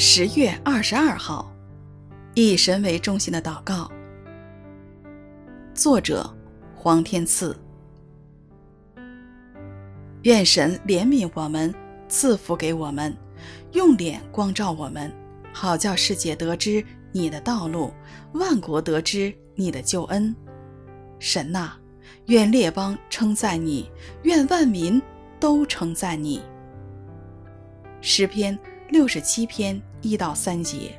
十月二十二号，以神为中心的祷告。作者：黄天赐。愿神怜悯我们，赐福给我们，用脸光照我们，好叫世界得知你的道路，万国得知你的救恩。神呐，愿列邦称赞你，愿万民都称赞你。诗篇六十七篇。一到三节，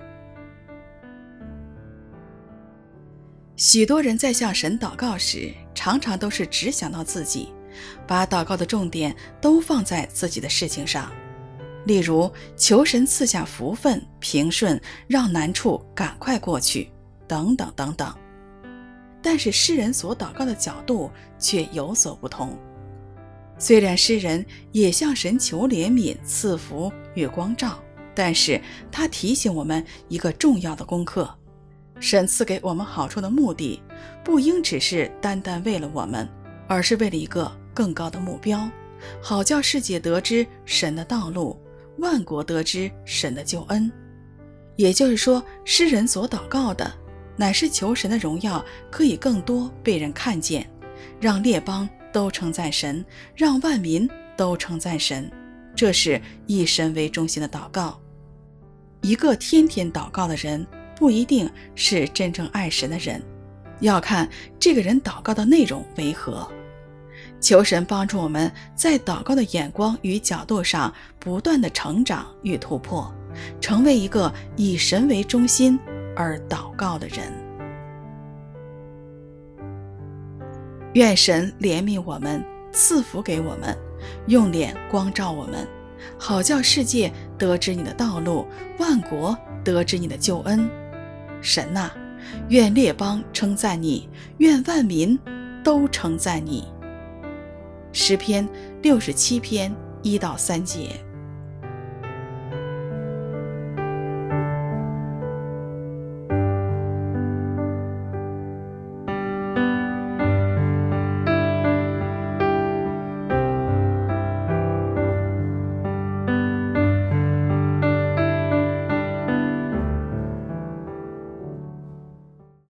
许多人在向神祷告时，常常都是只想到自己，把祷告的重点都放在自己的事情上，例如求神赐下福分、平顺，让难处赶快过去，等等等等。但是诗人所祷告的角度却有所不同。虽然诗人也向神求怜悯、赐福月光照。但是他提醒我们一个重要的功课：神赐给我们好处的目的，不应只是单单为了我们，而是为了一个更高的目标，好叫世界得知神的道路，万国得知神的救恩。也就是说，诗人所祷告的，乃是求神的荣耀可以更多被人看见，让列邦都称赞神，让万民都称赞神。这是以神为中心的祷告。一个天天祷告的人，不一定是真正爱神的人，要看这个人祷告的内容为何。求神帮助我们在祷告的眼光与角度上不断的成长与突破，成为一个以神为中心而祷告的人。愿神怜悯我们，赐福给我们，用脸光照我们。好叫世界得知你的道路，万国得知你的救恩。神呐，愿列邦称赞你，愿万民都称赞你。诗篇六十七篇一到三节。